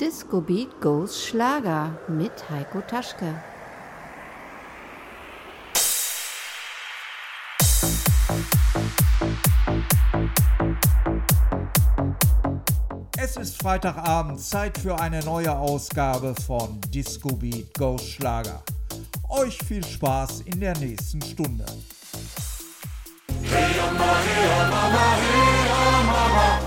Disco Beat Goes Schlager mit Heiko Taschke. Es ist Freitagabend, Zeit für eine neue Ausgabe von Disco Beat Goes Schlager. Euch viel Spaß in der nächsten Stunde. Hey, Mama, hey, Mama, hey, Mama,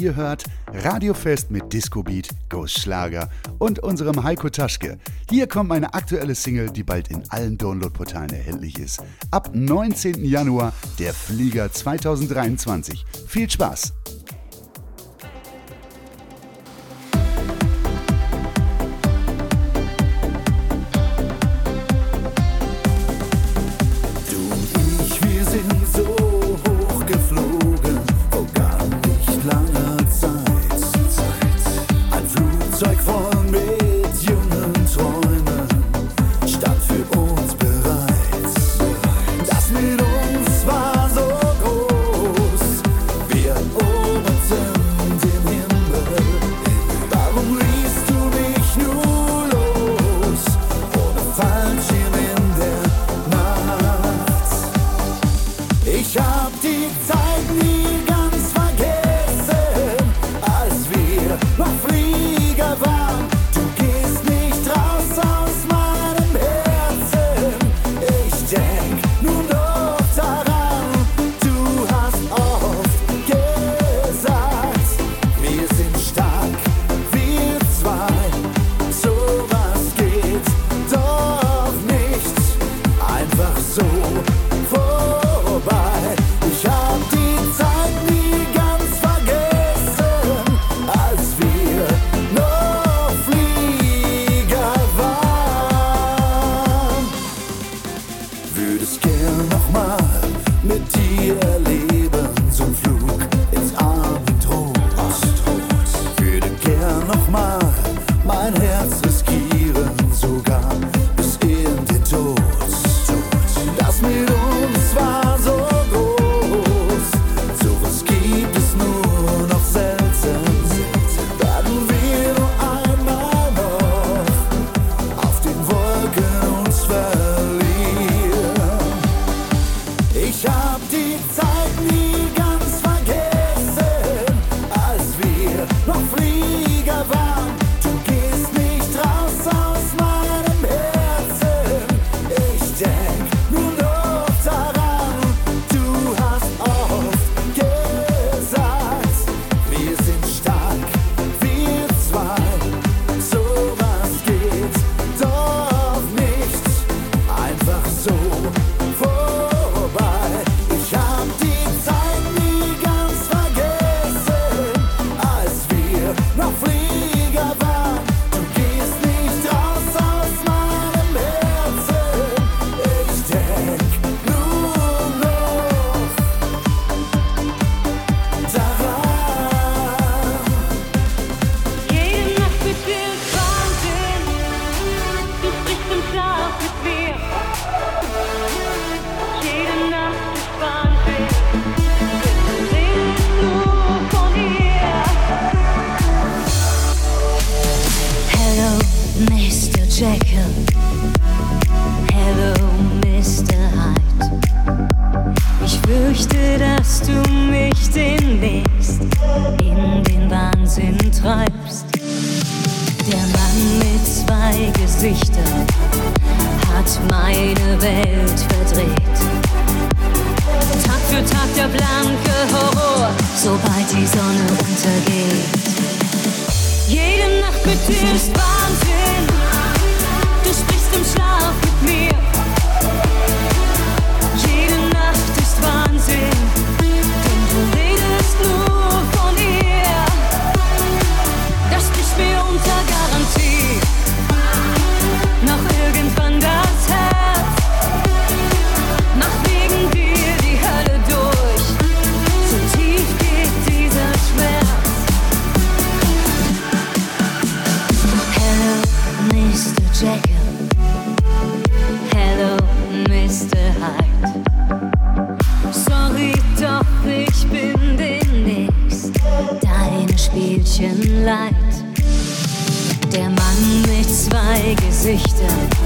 Ihr hört Radiofest mit Disco-Beat, Ghost-Schlager und unserem Heiko Taschke. Hier kommt meine aktuelle Single, die bald in allen Download-Portalen erhältlich ist. Ab 19. Januar der Flieger 2023. Viel Spaß! bleibst. Der Mann mit zwei Gesichtern hat meine Welt verdreht. Tag für Tag der blanke Horror, sobald die Sonne untergeht. Jede Nacht mit dir ist Wahnsinn, du sprichst im Schlaf mit mir. still.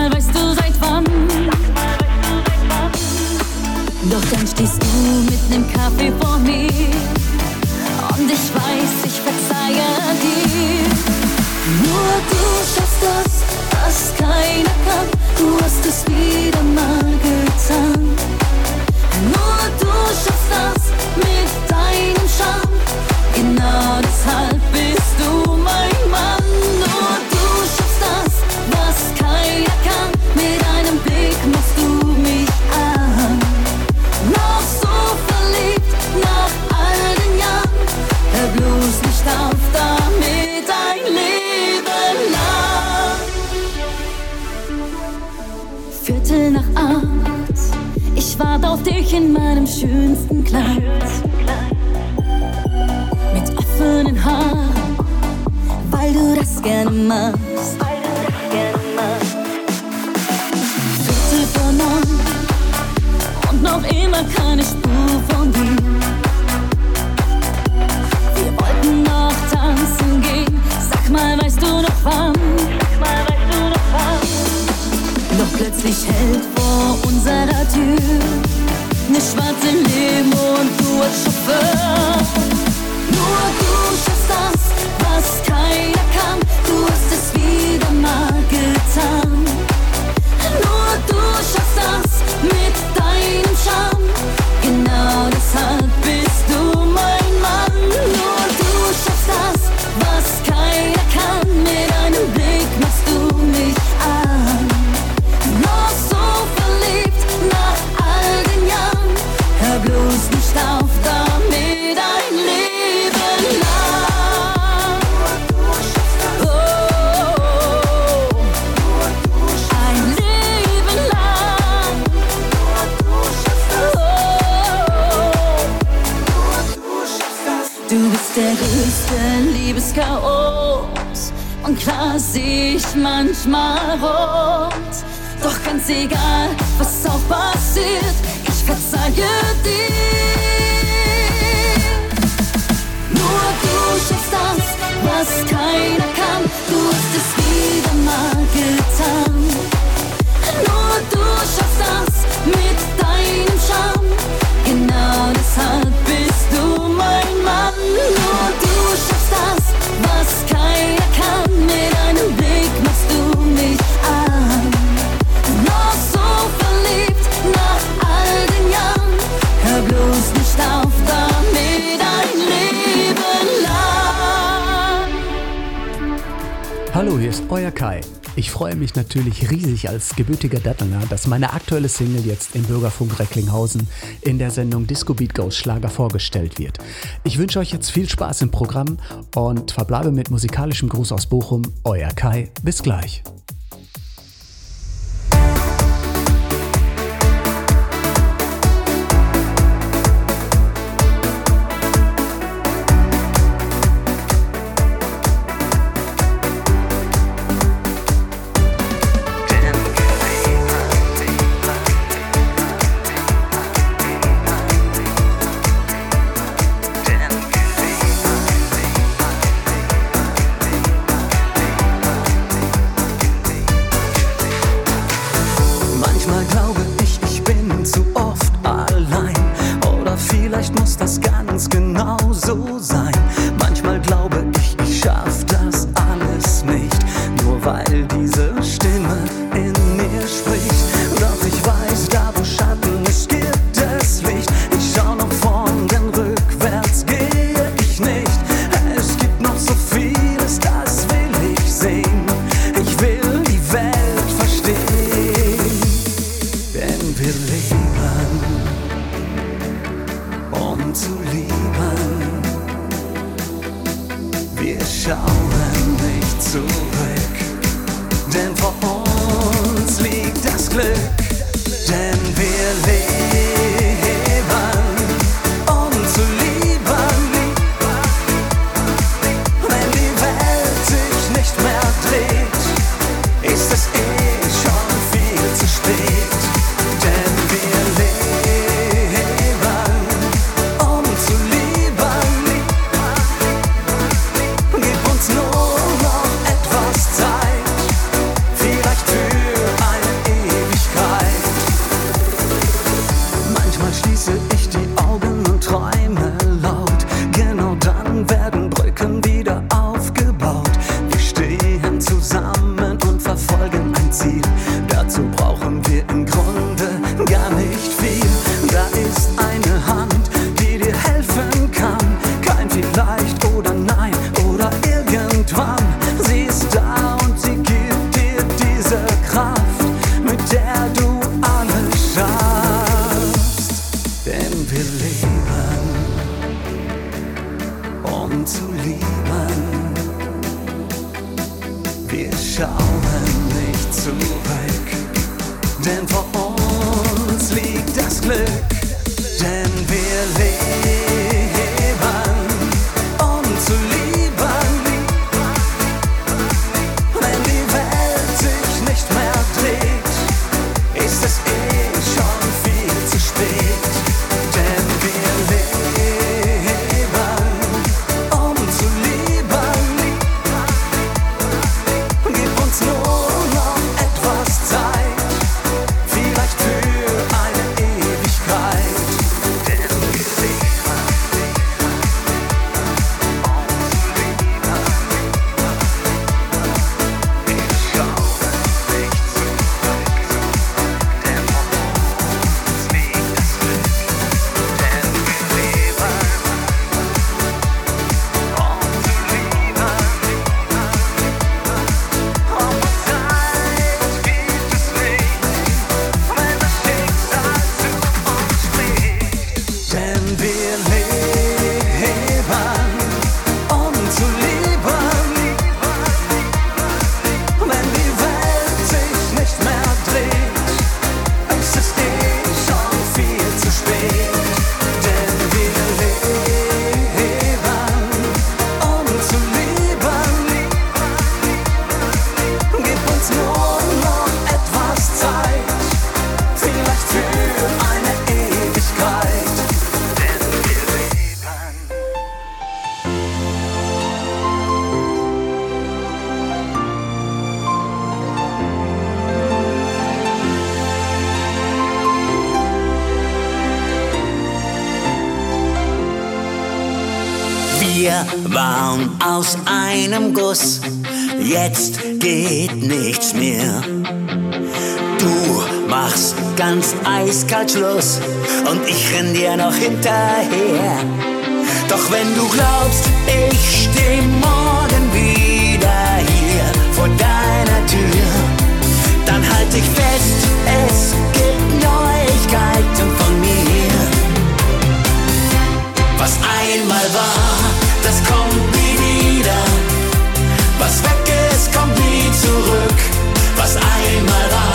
Mal, weißt du seit wann? Doch dann stehst du mit nem Kaffee vor mir. Und ich weiß, ich verzeihe dir. Nur du schaffst das, was keiner kann. Du hast es wieder mal getan. Nur du schaffst das mit deinem Charme. Genau deshalb bist du mein Mann. Kleid. Mit offenen Haaren, weil du das gerne machst. Viertel vor und noch immer keine Spur von dir. Wir wollten noch tanzen gehen. Sag mal, weißt du noch wann? Sag mal, weißt du noch wann? Doch plötzlich hält du egal, was auch passiert, ich verzeihe dir. Nur du schaffst das, was keiner kann. Du hast es wieder mal getan. Hallo, hier ist euer Kai. Ich freue mich natürlich riesig als gebürtiger Dattelner, dass meine aktuelle Single jetzt im Bürgerfunk Recklinghausen in der Sendung Disco Beat Goes Schlager vorgestellt wird. Ich wünsche euch jetzt viel Spaß im Programm und verbleibe mit musikalischem Gruß aus Bochum. Euer Kai. Bis gleich. Platz los und ich renn dir noch hinterher. Doch wenn du glaubst, ich steh morgen wieder hier vor deiner Tür, dann halt dich fest, es gibt Neuigkeiten von mir. Was einmal war, das kommt nie wieder. Was weg ist, kommt nie zurück. Was einmal war.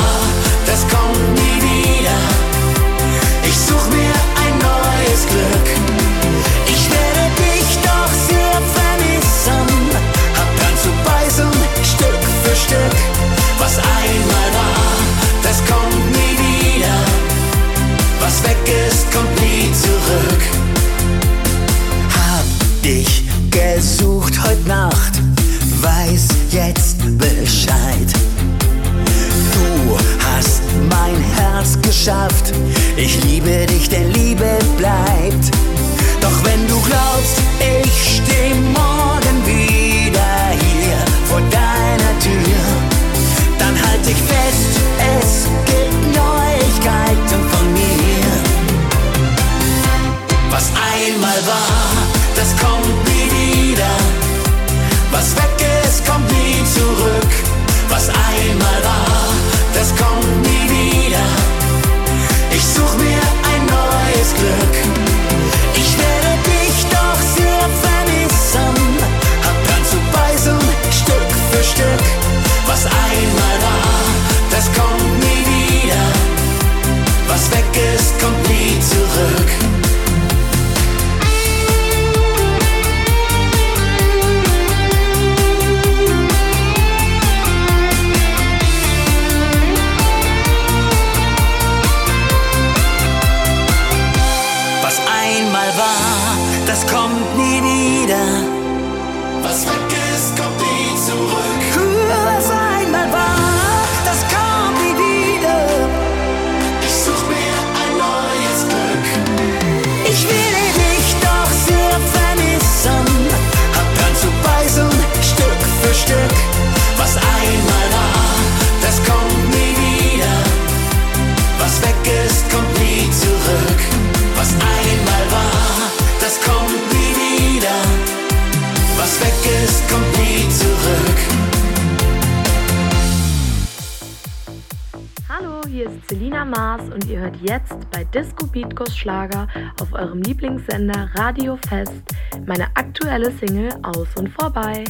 hört jetzt bei Disco Beatcos Schlager auf eurem Lieblingssender Radio Fest meine aktuelle Single Aus und Vorbei.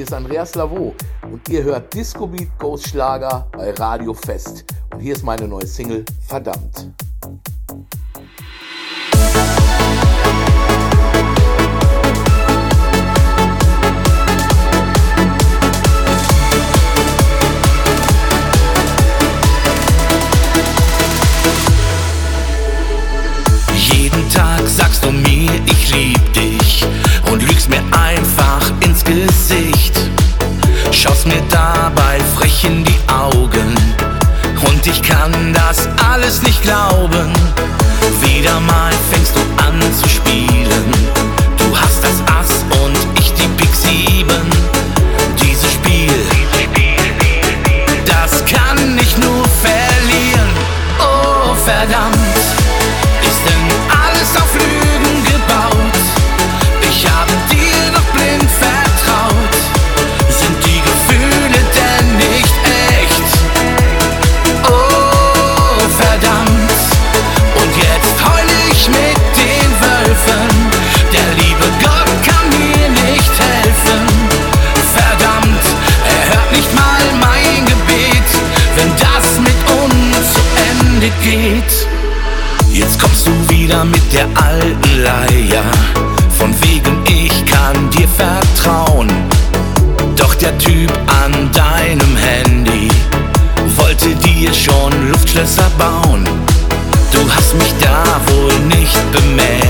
Hier ist Andreas Lavaux und ihr hört Disco Beat Ghost Schlager bei Radio Fest. Und hier ist meine neue Single Verdammt. Tag sagst du mir, ich lieb dich und lügst mir einfach ins Gesicht. Schaust mir dabei frech in die Augen und ich kann das alles nicht glauben. Wieder mal fängst du an zu spielen wieder mit der alten Leier. Von wegen, ich kann dir vertrauen. Doch der Typ an deinem Handy wollte dir schon Luftschlösser bauen. Du hast mich da wohl nicht bemerkt.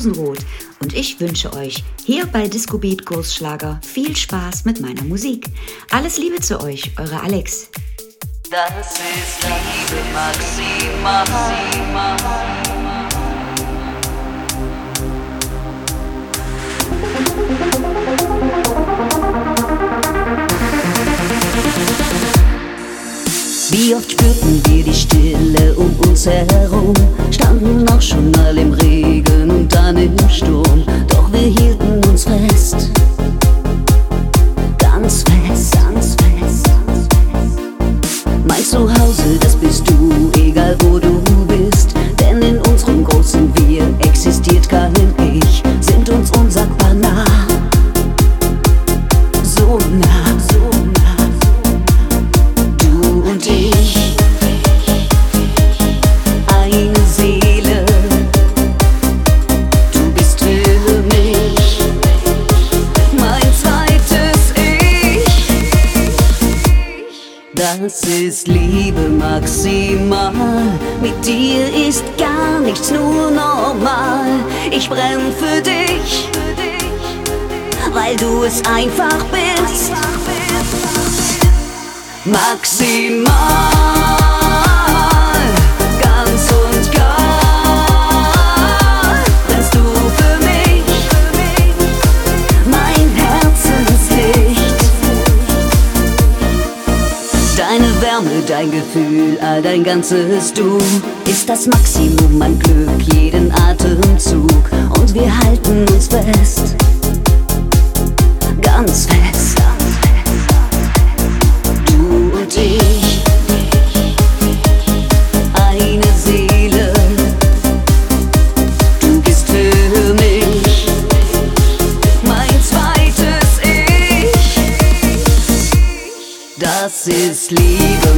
Rosenroth und ich wünsche euch hier bei Disco Beat Großschlager viel Spaß mit meiner Musik. Alles Liebe zu euch, eure Alex. Das ist Liebe Maxima. Wie oft spürten wir die Stille um uns herum, standen auch schon mal im Regen und dann im Sturm, doch wir hielten uns fest, ganz fest, ganz fest. Mein Zuhause, das bist du, egal wo du Ich brenn für dich, weil du es einfach bist. Maximal, dein Gefühl, all dein ganzes Du ist das Maximum an Glück, jeden Atemzug. Und wir halten uns fest, ganz fest. Du und ich, eine Seele. Du bist für mich mein zweites Ich. Das ist Liebe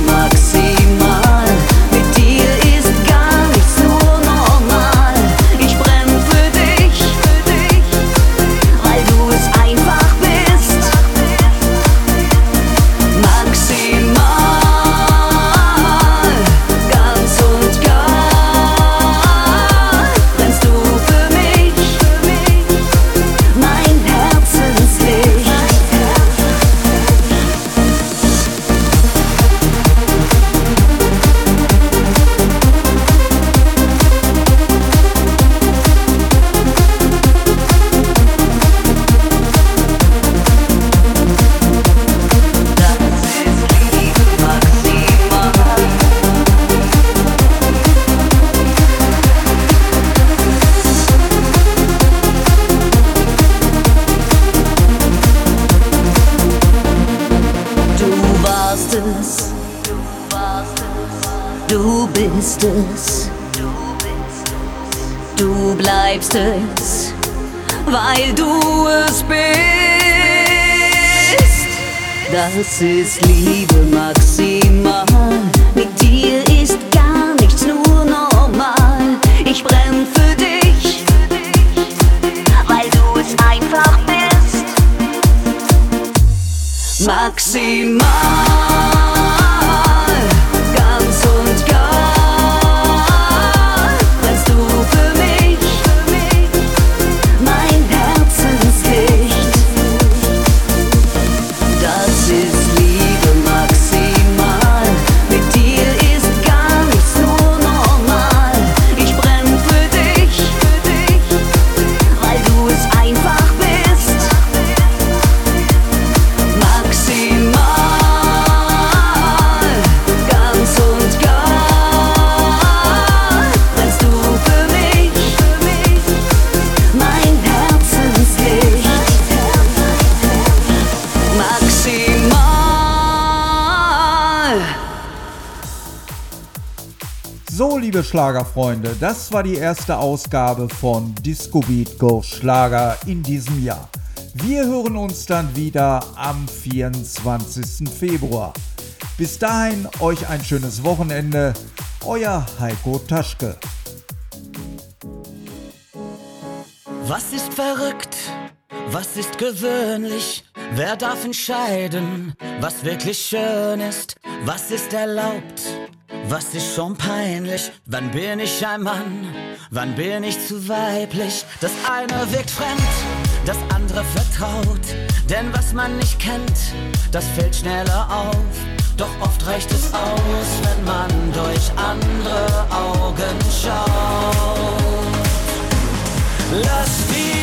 bist es, du bleibst es, weil du es bist. Das ist Liebe maximal. Mit dir ist gar nichts nur normal. Ich brenn für dich, weil du es einfach bist. Maximal, Schlagerfreunde, das war die erste Ausgabe von Disco Beat Go Schlager in diesem Jahr. Wir hören uns dann wieder am 24. Februar. Bis dahin euch ein schönes Wochenende. Euer Heiko Taschke. Was ist verrückt? Was ist gewöhnlich? Wer darf entscheiden, was wirklich schön ist? Was ist erlaubt? Was ist schon peinlich? Wann bin ich ein Mann? Wann bin ich zu weiblich? Das eine wirkt fremd, das andere vertraut. Denn was man nicht kennt, das fällt schneller auf. Doch oft reicht es aus, wenn man durch andere Augen schaut. Lass die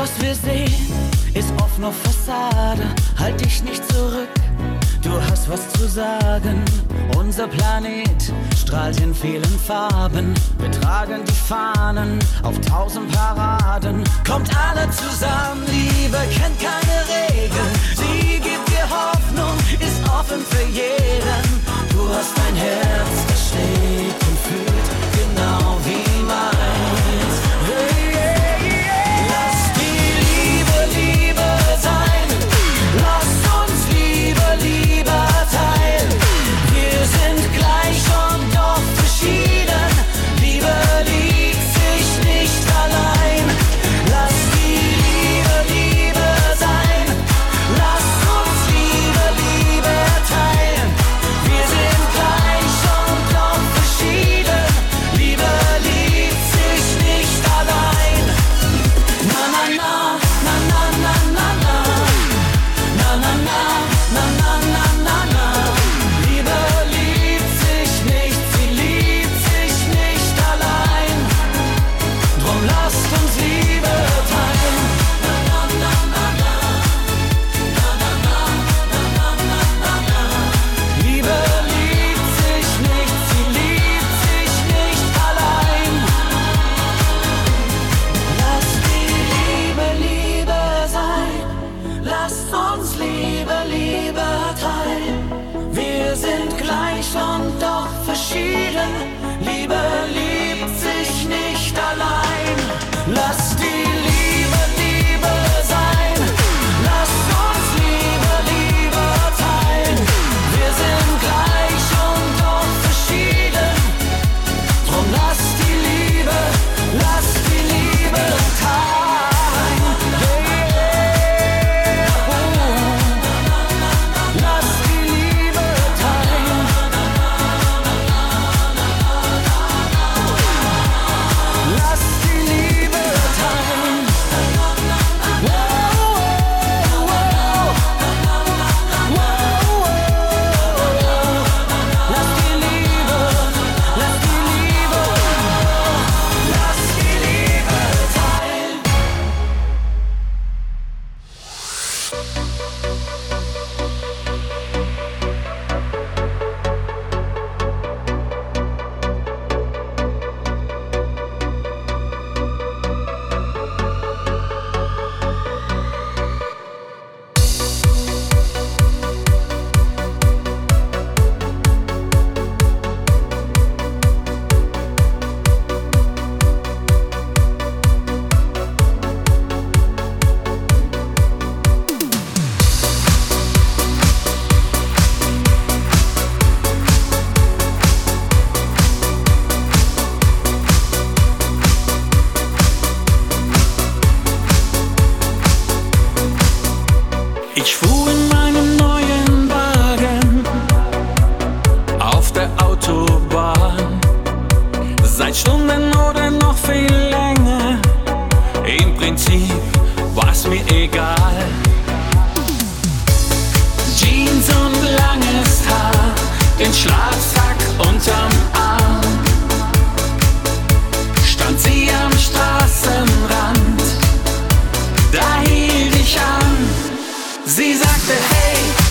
was wir sehen, ist oft nur Fassade. Halt dich nicht zurück, du hast was zu sagen. Unser Planet strahlt in vielen Farben. Wir tragen die Fahnen auf tausend Paraden. Kommt alle zusammen, Liebe kennt keine Regeln. Sie gibt dir Hoffnung, ist offen für jeden. Du hast ein Herz, das.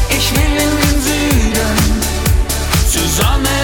Ich will in den Süden zusammen.